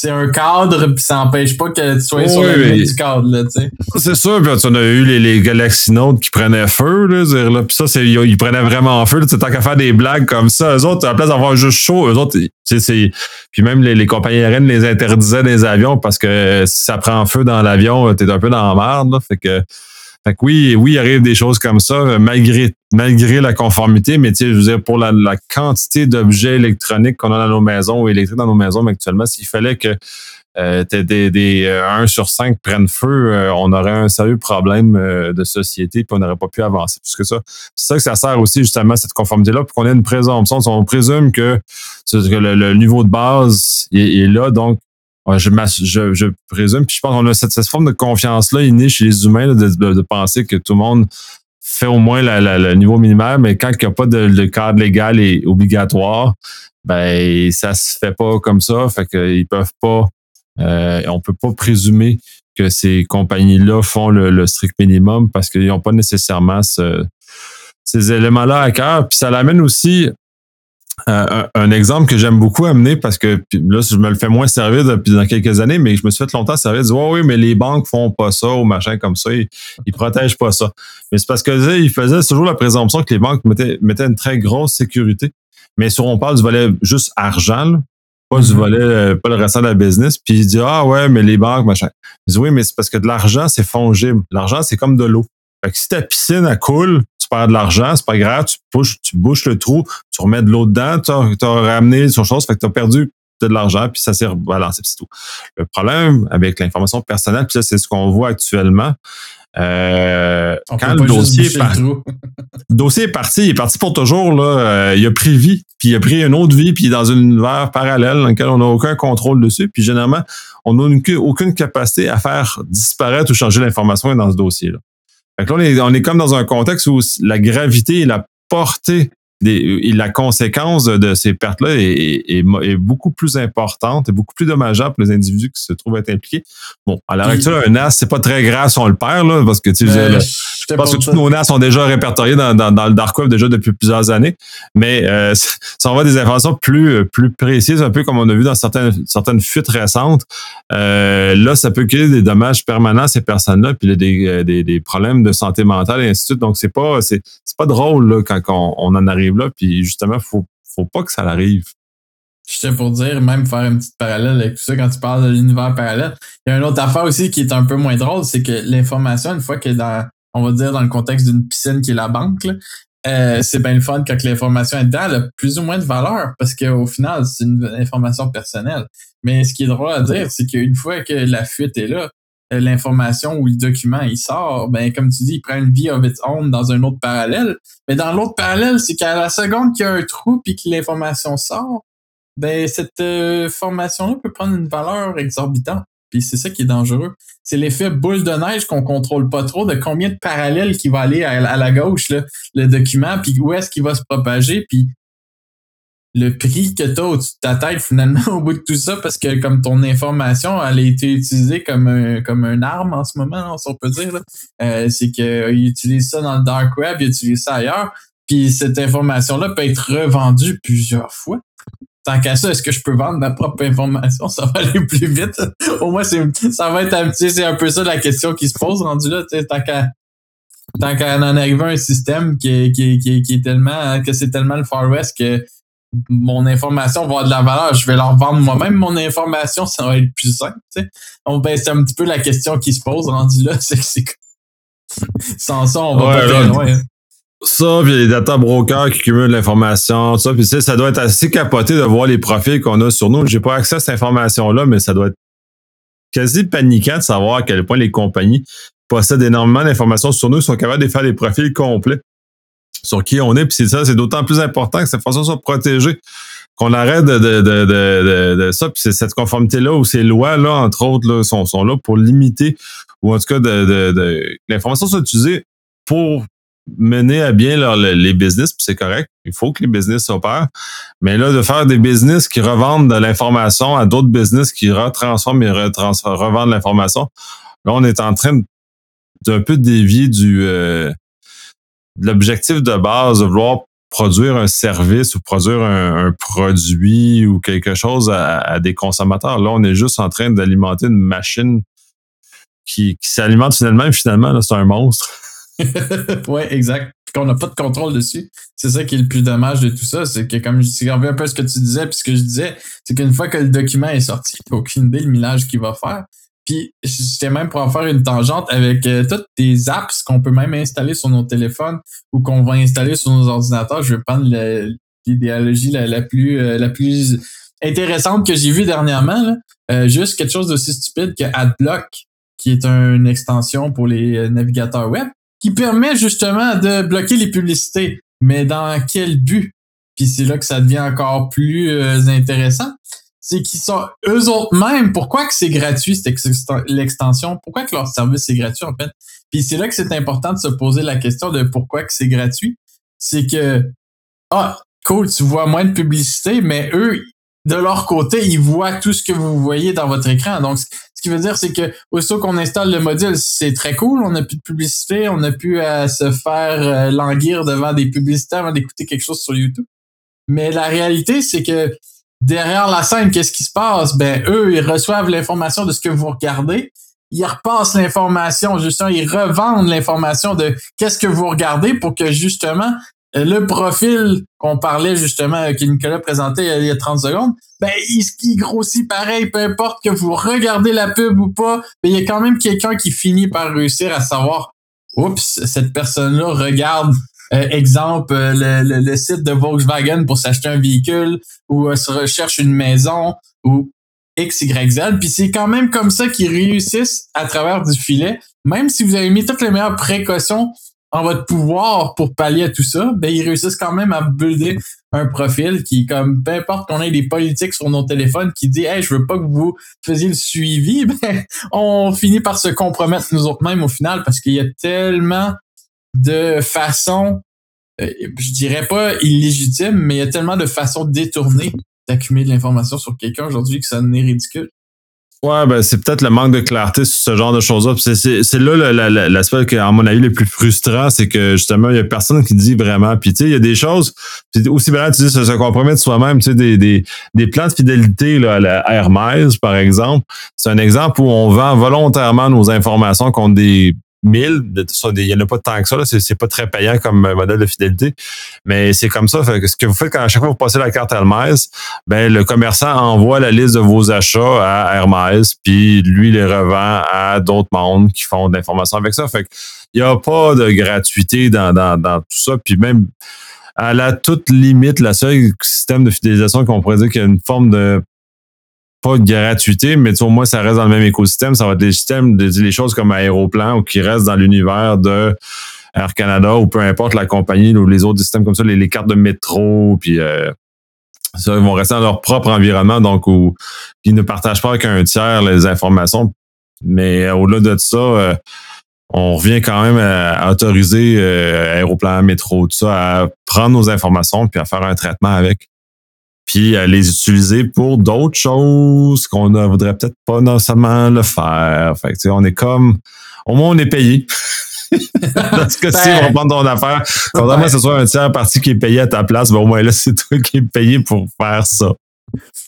c'est un cadre, puis ça n'empêche pas que tu sois sur le du cadre, là, tu sais. C'est sûr, puis on a eu les, les Galaxy Note qui prenaient feu, là, dire, là puis ça, c'est, ils, prenaient vraiment feu, tu tant qu'à faire des blagues comme ça, eux autres, à la place d'avoir juste chaud, eux autres, c'est, puis même les, les compagnies aériennes les interdisaient des avions parce que si ça prend feu dans l'avion, t'es un peu dans la merde, là, fait que fait que oui, oui, il arrive des choses comme ça, euh, malgré, malgré la conformité, mais tu sais, je veux dire, pour la, quantité d'objets électroniques qu'on a dans nos maisons ou électriques dans nos maisons actuellement, s'il fallait que euh, des, des 1 euh, sur 5 prennent feu, on aurait un sérieux problème de société, puis on n'aurait pas pu avancer plus que ça. C'est ça que ça sert aussi, justement, cette conformité-là, pour qu'on ait une présomption. On présume que, le, niveau de base est là, donc je, présume, puis je pense qu'on a cette, forme de confiance-là innée chez les humains de, de, penser que tout le monde fait au moins le niveau minimal, mais quand il n'y a pas de, cadre légal et obligatoire, ben ça se fait pas comme ça. Fait qu'ils peuvent pas, euh, on peut pas présumer que ces compagnies-là font le, strict minimum parce qu'ils n'ont pas nécessairement ces éléments-là à cœur. Puis ça l'amène aussi euh, un, exemple que j'aime beaucoup amener parce que là, je me le fais moins servir depuis dans quelques années, mais je me suis fait longtemps servir de dire oui, mais les banques font pas ça ou machin comme ça, ils, ils protègent pas ça. Mais c'est parce que ils faisaient toujours la présomption que les banques mettaient, mettaient une très grosse sécurité. Mais si on parle du volet juste argent, pas du mm-hmm. volet, euh, pas le restant de la business, puis il dit Ah ouais, mais les banques, machin. Je dis oui, mais c'est parce que de l'argent, c'est fongible. L'argent, c'est comme de l'eau. Fait que si ta piscine elle coule, tu perds de l'argent, c'est pas grave, tu bouches, tu bouches le trou, tu remets de l'eau dedans, tu as, ramené sur chose, fait que tu as perdu de l'argent, puis ça s'est rebalancé, c'est tout. Le problème avec l'information personnelle, puis ça, c'est ce qu'on voit actuellement, Euh, quand le dossier, est (laughs) dossier est parti, il est parti pour toujours. Là, euh, il a pris vie, puis il a pris une autre vie, puis il est dans un univers parallèle dans lequel on n'a aucun contrôle dessus. Puis généralement, on n'a aucune capacité à faire disparaître ou changer l'information dans ce dossier-là. Là, on est, on est comme dans un contexte où la gravité et la portée et la conséquence de ces pertes-là est, beaucoup plus importante et beaucoup plus dommageable pour les individus qui se trouvent être impliqués. Bon, à l'heure actuelle, un NAS, c'est pas très grave si on le perd, là, parce que tu sais, euh, je pense que tous nos NAS sont déjà répertoriés dans, le Dark Web déjà depuis plusieurs années. Mais euh, (laughs) si on voit des informations plus, plus précises, un peu comme on a vu dans certaines, certaines fuites récentes, euh, là, ça peut créer des dommages permanents à ces personnes-là, puis des, des, des, problèmes de santé mentale et ainsi de suite. Donc, c'est pas, c'est, pas drôle là, quand on, on en arrive là. Puis justement, faut, faut pas que ça arrive. J'étais pour dire, même faire une petite parallèle avec tout ça, quand tu parles de l'univers parallèle, il y a une autre affaire aussi qui est un peu moins drôle, c'est que l'information, une fois qu'elle est dans, on va dire, dans le contexte d'une piscine qui est la banque, euh, c'est bien le fun quand l'information est dedans, elle a plus ou moins de valeur parce qu'au final, c'est une information personnelle. Mais ce qui est drôle à dire, c'est qu'une fois que la fuite est là, euh, l'information ou le document il sort, ben comme tu dis, il prend une vie of its own dans un autre parallèle. Mais dans l'autre parallèle, c'est qu'à la seconde qu'il y a un trou puis que l'information sort, ben cette euh, formation-là peut prendre une valeur exorbitante. Puis c'est ça qui est dangereux. C'est l'effet boule de neige qu'on contrôle pas trop de combien de parallèles qui va aller à, la gauche, là, le document, puis où est-ce qu'il va se propager, puis le prix que tu as au-dessus de ta tête finalement (laughs) au bout de tout ça parce que comme ton information elle a été utilisée comme un, comme une arme en ce moment si on peut dire euh, c'est qu'ils utilisent ça dans le dark web ils utilisent ça ailleurs puis cette information là peut être revendue plusieurs fois tant qu'à ça est-ce que je peux vendre ma propre information? (laughs) Ça va aller plus vite au moins c'est ça va être un petit c'est un peu ça la question qui se pose rendu là tant qu'à tant qu'à en arriver à un système qui qui, qui, qui est tellement que c'est tellement le Far West que mon information va avoir de la valeur, je vais leur vendre moi-même mon information, ça va être plus simple. Donc, ben, c'est un petit peu la question qui se pose rendu là. (laughs) C'est, c'est... Sans ça, on va pas très loin. Hein. Ça, puis les data brokers qui cumulent l'information, ça, puis ça doit être assez capoté de voir les profils qu'on a sur nous. J'ai pas accès à cette information-là, mais ça doit être quasi paniquant de savoir à quel point les compagnies possèdent énormément d'informations sur nous, sont capables de faire des profils complets sur qui on est. Puis c'est ça, c'est d'autant plus important que cette façon soit protégée. Qu'on arrête de, de, de, de, ça. Puis c'est cette conformité-là ou ces lois-là, entre autres, là, sont, sont là pour limiter, ou en tout cas, de, de, l'information soit utilisée pour mener à bien les business, puis c'est correct. Il faut que les business s'opèrent. Mais là, de faire des business qui revendent de l'information à d'autres business qui retransforment et revendent l'information, là, on est en train d'un peu dévier du, euh, l'objectif de base de vouloir produire un service ou produire un, produit ou quelque chose à, des consommateurs. Là, on est juste en train d'alimenter une machine qui, s'alimente finalement, finalement, c'est un monstre. (laughs) oui, exact. Qu'on n'a pas de contrôle dessus. C'est ça qui est le plus dommage de tout ça. C'est que, comme je un peu ce que tu disais, puis ce que je disais, c'est qu'une fois que le document est sorti, tu aucune idée le millage qu'il va faire. Puis j'étais même pour en faire une tangente avec euh, toutes les apps qu'on peut même installer sur nos téléphones ou qu'on va installer sur nos ordinateurs. Je vais prendre l'idéologie la, plus euh, la plus intéressante que j'ai vue dernièrement. Euh, juste quelque chose d'aussi stupide que AdBlock, qui est une extension pour les navigateurs web, qui permet justement de bloquer les publicités. Mais dans quel but? Puis c'est là que ça devient encore plus intéressant c'est qu'ils sont eux autres même. Pourquoi que c'est gratuit l'extension? Pourquoi que leur service est gratuit en fait? Puis c'est là que c'est important de se poser la question de pourquoi que c'est gratuit. C'est que ah cool, tu vois moins de publicité, mais eux de leur côté, ils voient tout ce que vous voyez dans votre écran. Donc, ce qui veut dire, c'est que aussitôt qu'on installe le module, c'est très cool. On n'a plus de publicité, on n'a plus à se faire euh, languir devant des publicités avant d'écouter quelque chose sur YouTube. Mais la réalité, c'est que derrière la scène, qu'est-ce qui se passe? Ben, eux, ils reçoivent l'information de ce que vous regardez. Ils repassent l'information, justement, ils revendent l'information de qu'est-ce que vous regardez pour que, justement, le profil qu'on parlait, justement, que Nicolas présentait il y a 30 secondes, ben, il, il grossit pareil, peu importe que vous regardez la pub ou pas, mais il y a quand même quelqu'un qui finit par réussir à savoir, oups, cette personne-là regarde euh, exemple, euh, le, le, site de Volkswagen pour s'acheter un véhicule ou euh, se recherche une maison ou X, Y, Z. Puis c'est quand même comme ça qu'ils réussissent à travers du filet. Même si vous avez mis toutes les meilleures précautions en votre pouvoir pour pallier à tout ça, ben ils réussissent quand même à builder un profil qui, comme peu importe qu'on ait des politiques sur nos téléphones qui dit Hey, je veux pas que vous faisiez le suivi, (laughs) ben on finit par se compromettre nous autres mêmes au final parce qu'il y a tellement de façons, euh, je dirais pas illégitimes, mais il y a tellement de façons détournées d'accumuler de l'information sur quelqu'un aujourd'hui que ça n'est ridicule. Ouais, ben c'est peut-être le manque de clarté sur ce genre de choses-là. C'est là l'aspect qui, à mon avis, le plus frustrant, c'est que justement, il y a personne qui dit vraiment. Puis tu sais, il y a des choses, aussi bien tu dis se, se compromettre soi-même, tu sais, des, des, des plans de fidélité là, à la Hermès, par exemple. C'est un exemple où on vend volontairement nos informations contre des 1000. Il n'y en a pas tant que ça. C'est pas très payant comme modèle de fidélité. Mais c'est comme ça. ce que vous faites quand à chaque fois vous passez la carte Hermès, ben, le commerçant envoie la liste de vos achats à Hermès, puis lui les revend à d'autres mondes qui font de l'information avec ça. Fait il n'y a pas de gratuité dans tout ça. Puis même à la toute limite, la seule système de fidélisation qu'on pourrait dire qu'il y a une forme de pas de gratuité, mais au moins ça reste dans le même écosystème. Ça va être des systèmes, des, les choses comme Aéroplan ou qui restent dans l'univers de Air Canada ou peu importe la compagnie ou les autres systèmes comme ça, les, cartes de métro, puis euh, ça, ils vont rester dans leur propre environnement, donc ils ne partagent pas avec un tiers les informations. Mais euh, au-delà de ça, euh, on revient quand même à, autoriser Aéroplan, métro, tout ça, à prendre nos informations puis à faire un traitement avec puis à les utiliser pour d'autres choses qu'on ne voudrait peut-être pas nécessairement le faire. Fait que, on est comme, au moins on est payé. Dans ce cas-ci, on va prendre ton affaire. Contrairement que ce soit un tiers parti qui est payé à ta place, ben au moins là, c'est toi qui es payé pour faire ça.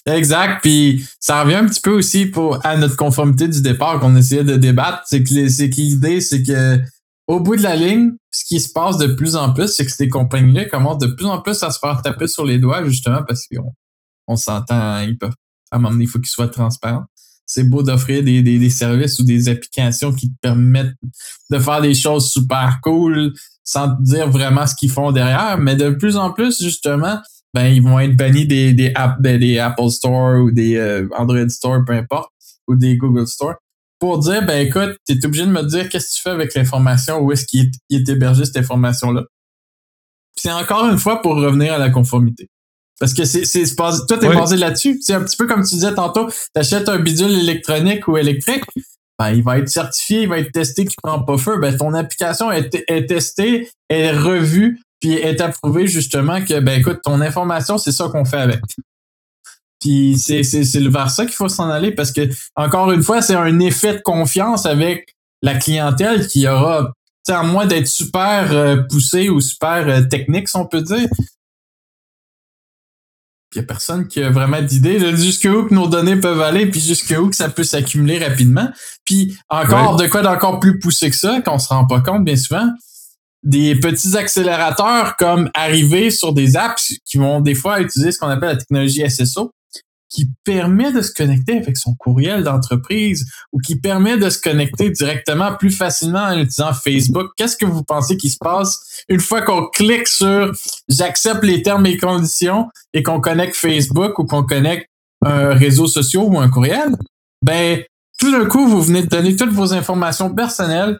Exact. Puis ça revient un petit peu aussi pour à notre conformité du départ qu'on essayait de débattre. C'est que l'idée, c'est que au bout de la ligne, ce qui se passe de plus en plus, c'est que ces compagnies-là commencent de plus en plus à se faire taper sur les doigts, justement, parce qu'on on, s'entend, ils peuvent, à un moment donné, il faut qu'ils soient transparents. C'est beau d'offrir des, des, services ou des applications qui te permettent de faire des choses super cool sans te dire vraiment ce qu'ils font derrière, mais de plus en plus, justement, ben, ils vont être bannis des, des, ben, Apple Store ou des euh, Android Store, peu importe, ou des Google Store pour dire, ben écoute, tu es obligé de me dire qu'est-ce que tu fais avec l'information, où est-ce qu'il est, hébergé cette information-là. c'est encore une fois pour revenir à la conformité. Parce que c'est, c'est, tout est basé là-dessus. C'est un petit peu comme tu disais tantôt, tu achètes un bidule électronique ou électrique, ben, il va être certifié, il va être testé qu'il prend pas feu. Ben, ton application est, est testée, est revue, puis est approuvée justement que, ben écoute, ton information, c'est ça qu'on fait avec. Puis c'est, c'est, c'est vers ça qu'il faut s'en aller parce que, encore une fois, c'est un effet de confiance avec la clientèle qui aura, à moins d'être super euh, poussé ou super euh, technique, si on peut dire. Il n'y a personne qui a vraiment d'idée de jusqu'où que nos données peuvent aller, puis jusqu'où que ça peut s'accumuler rapidement. Puis encore, de quoi d'encore plus poussé que ça, qu'on se rend pas compte bien souvent, des petits accélérateurs comme arriver sur des apps qui vont des fois utiliser ce qu'on appelle la technologie SSO, qui permet de se connecter avec son courriel d'entreprise ou qui permet de se connecter directement plus facilement en utilisant Facebook. Qu'est-ce que vous pensez qui se passe une fois qu'on clique sur j'accepte les termes et conditions et qu'on connecte Facebook ou qu'on connecte un réseau social ou un courriel? Ben, tout d'un coup, vous venez de donner toutes vos informations personnelles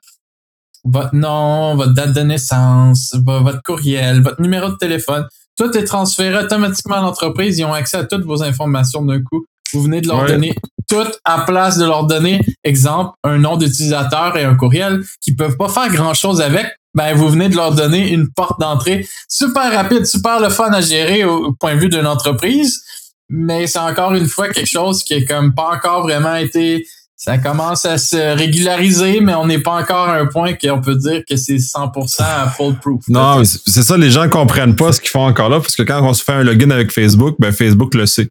votre nom, votre date de naissance, votre courriel, votre numéro de téléphone. Tout est transféré automatiquement à l'entreprise. Ils ont accès à toutes vos informations d'un coup. Vous venez de leur donner tout à place de leur donner, exemple, un nom d'utilisateur et un courriel qui peuvent pas faire grand chose avec. Ben, vous venez de leur donner une porte d'entrée super rapide, super le fun à gérer au, point de vue d'une entreprise. Mais c'est encore une fois quelque chose qui est comme pas encore vraiment été ça commence à se régulariser, mais on n'est pas encore à un point qu'on peut dire que c'est 100% foolproof. Non, c'est ça, les gens comprennent pas ce qu'ils font encore là, parce que quand on se fait un login avec Facebook, ben Facebook le sait.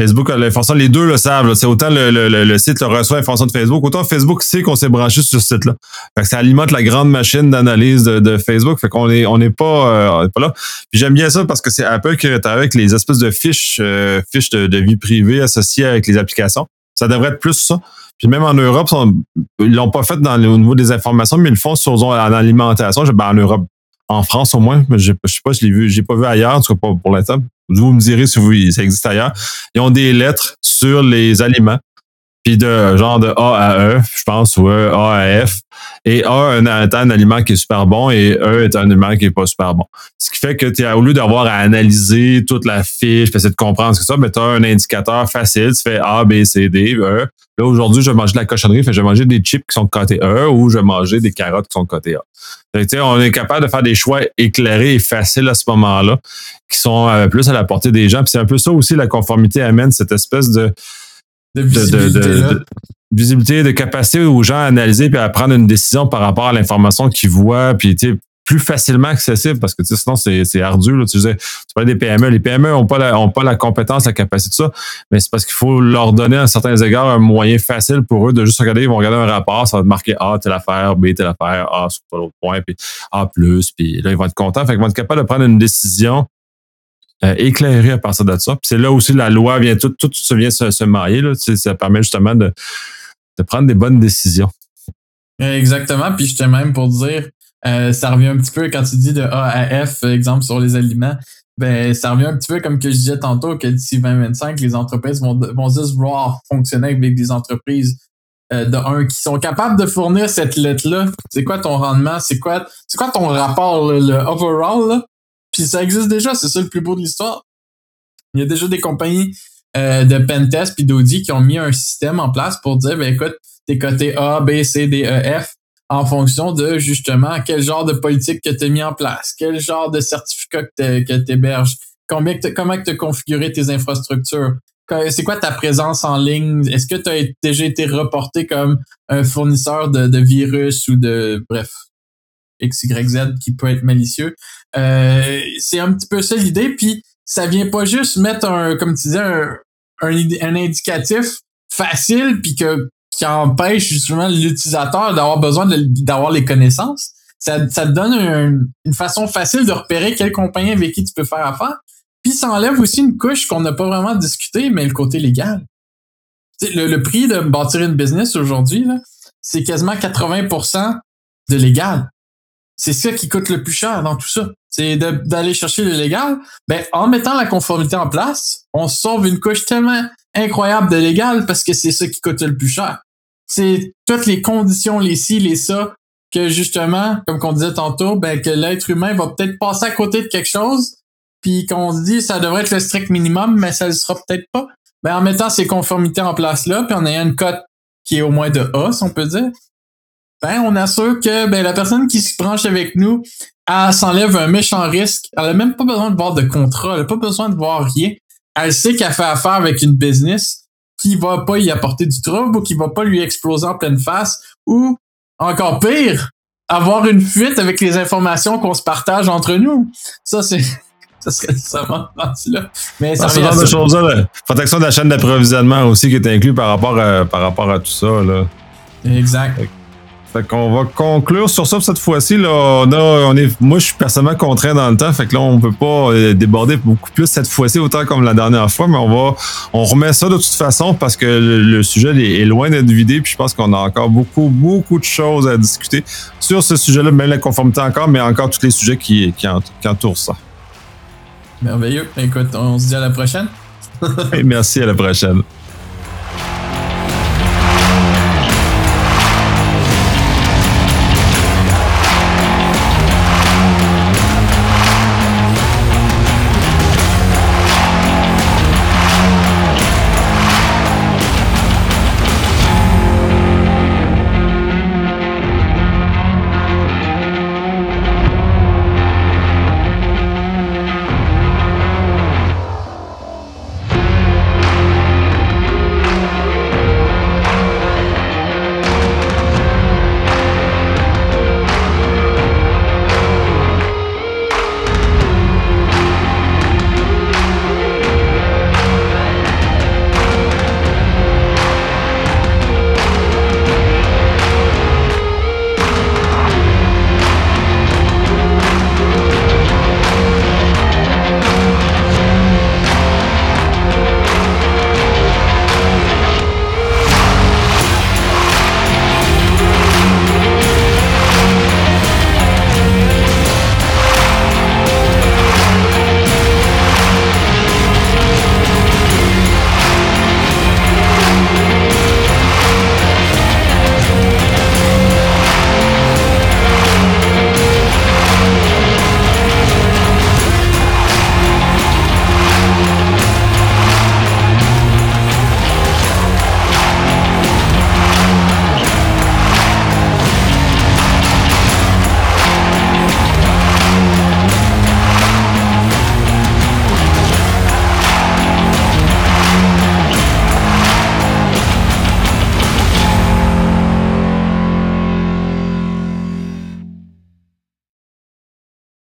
Facebook a l'information, les deux le savent. C'est autant le, le, site le reçoit l'information de Facebook, autant Facebook sait qu'on s'est branché sur ce site-là. Ça alimente la grande machine d'analyse de, Facebook. Fait qu'on est, on n'est pas, euh, pas là. Puis j'aime bien ça parce que c'est Apple qui est avec les espèces de fiches, euh, fiches de, de vie privée associées avec les applications. Ça devrait être plus ça. Puis même en Europe, ils l'ont pas fait dans, au niveau des informations, mais ils le font sur en alimentation. Ben, en Europe, en France au moins, mais je, je sais pas, je l'ai vu, j'ai pas vu ailleurs, en tout cas pas pour l'instant. vous me direz si vous, ça existe ailleurs. Ils ont des lettres sur les aliments puis de genre de A à E, je pense, ou e, A à F. Et A est un, aliment qui est super bon et E est un aliment qui est pas super bon. Ce qui fait que tu au lieu d'avoir à analyser toute la fiche, essayer de comprendre ce que c'est, mais tu as un indicateur facile, tu fais A, B, C, D, E. Là, aujourd'hui, je vais manger de la cochonnerie, fait, je vais manger des chips qui sont de côté E ou je vais manger des carottes qui sont de côté A. Fait, on est capable de faire des choix éclairés et faciles à ce moment-là, qui sont euh, plus à la portée des gens. Puis c'est un peu ça aussi, la conformité amène cette espèce de de visibilité, de, visibilité, de capacité aux gens à analyser puis à prendre une décision par rapport à l'information qu'ils voient, puis plus facilement accessible parce que sinon c'est ardu. Là. Tu, disais, tu parlais des PME. Les PME n'ont pas, la, ont pas la compétence, la capacité de ça, mais c'est parce qu'il faut leur donner à certains égards un moyen facile pour eux de juste regarder. Ils vont regarder un rapport, ça va te marquer A, telle affaire, B, telle affaire, A sur l'autre point, puis A, puis là, ils vont être contents. Fait qu'ils vont être capables de prendre une décision euh, éclairé à partir de ça. Puis c'est là aussi la loi vient tout, tout, vient se, se. Là. Ça permet justement de, de prendre des bonnes décisions. Exactement. Puis j'étais même pour dire, euh, ça revient un petit peu quand tu dis de A à F, exemple sur les aliments. Ben, ça revient un petit peu comme que je disais tantôt que d'ici 2025, les entreprises vont, vont juste voir fonctionner avec des entreprises euh, de un qui sont capables de fournir cette lettre-là. C'est quoi ton rendement? C'est quoi, c'est quoi ton rapport, le overall? Là? Puis ça existe déjà, c'est ça le plus beau de l'histoire. Il y a déjà des compagnies euh, de Pentest puis d'Audi qui ont mis un système en place pour dire, ben écoute, t'es coté A, B, C, D, E, F en fonction de justement quel genre de politique que tu as mis en place, quel genre de certificat que tu héberges, combien comment tu as configuré tes infrastructures, c'est quoi ta présence en ligne? Est-ce que tu as déjà été reporté comme un fournisseur de, de virus ou de bref, XYZ qui peut être malicieux? Euh, c'est un petit peu ça l'idée. Puis ça vient pas juste mettre un, comme tu disais, un, un, indicatif facile puis que qui empêche justement l'utilisateur d'avoir besoin d'avoir les connaissances. Ça, te donne une façon facile de repérer quelle compagnie avec qui tu peux faire affaire. Puis ça enlève aussi une couche qu'on n'a pas vraiment discuté, mais le côté légal. Le, le prix de bâtir une business aujourd'hui, c'est quasiment 80% de légal. C'est ça qui coûte le plus cher dans tout ça. C'est d'aller chercher le légal. Ben, en mettant la conformité en place, on sauve une couche tellement incroyable de légal parce que c'est ça qui coûte le plus cher. C'est toutes les conditions, les ci, les ça, que justement, comme qu'on disait tantôt, ben, que l'être humain va peut-être passer à côté de quelque chose, puis qu'on se dit ça devrait être le strict minimum, mais ça ne sera peut-être pas. Ben, en mettant ces conformités en place là, puis en ayant une cote qui est au moins de A, si on peut dire, ben, on assure que ben, la personne qui se branche avec nous, elle s'enlève un méchant risque. Elle a même pas besoin de voir de contrat, elle a pas besoin de voir rien. Elle sait qu'elle fait affaire avec une business qui va pas y apporter du trouble ou qui va pas lui exploser en pleine face ou, encore pire, avoir une fuite avec les informations qu'on se partage entre nous. Ça, c'est (laughs) ça serait nécessairement (laughs) là. Mais ça ah, de choses-là, protection de la chaîne d'approvisionnement aussi qui est inclus par rapport à, par rapport à tout ça. Là. Exact. Fait qu'on va conclure sur ça cette fois-ci. Là, on a, on est, moi, je suis personnellement contraint dans le temps. Fait que là, on peut pas euh, déborder beaucoup plus cette fois-ci, autant comme la dernière fois. Mais on va, on remet ça de toute façon parce que le, sujet est, loin d'être vidé. Puis je pense qu'on a encore beaucoup, beaucoup de choses à discuter sur ce sujet-là, même la conformité encore, mais encore tous les sujets qui, qui, entourent ça. Merveilleux. Écoute, on se dit à la prochaine. (laughs) merci, à la prochaine.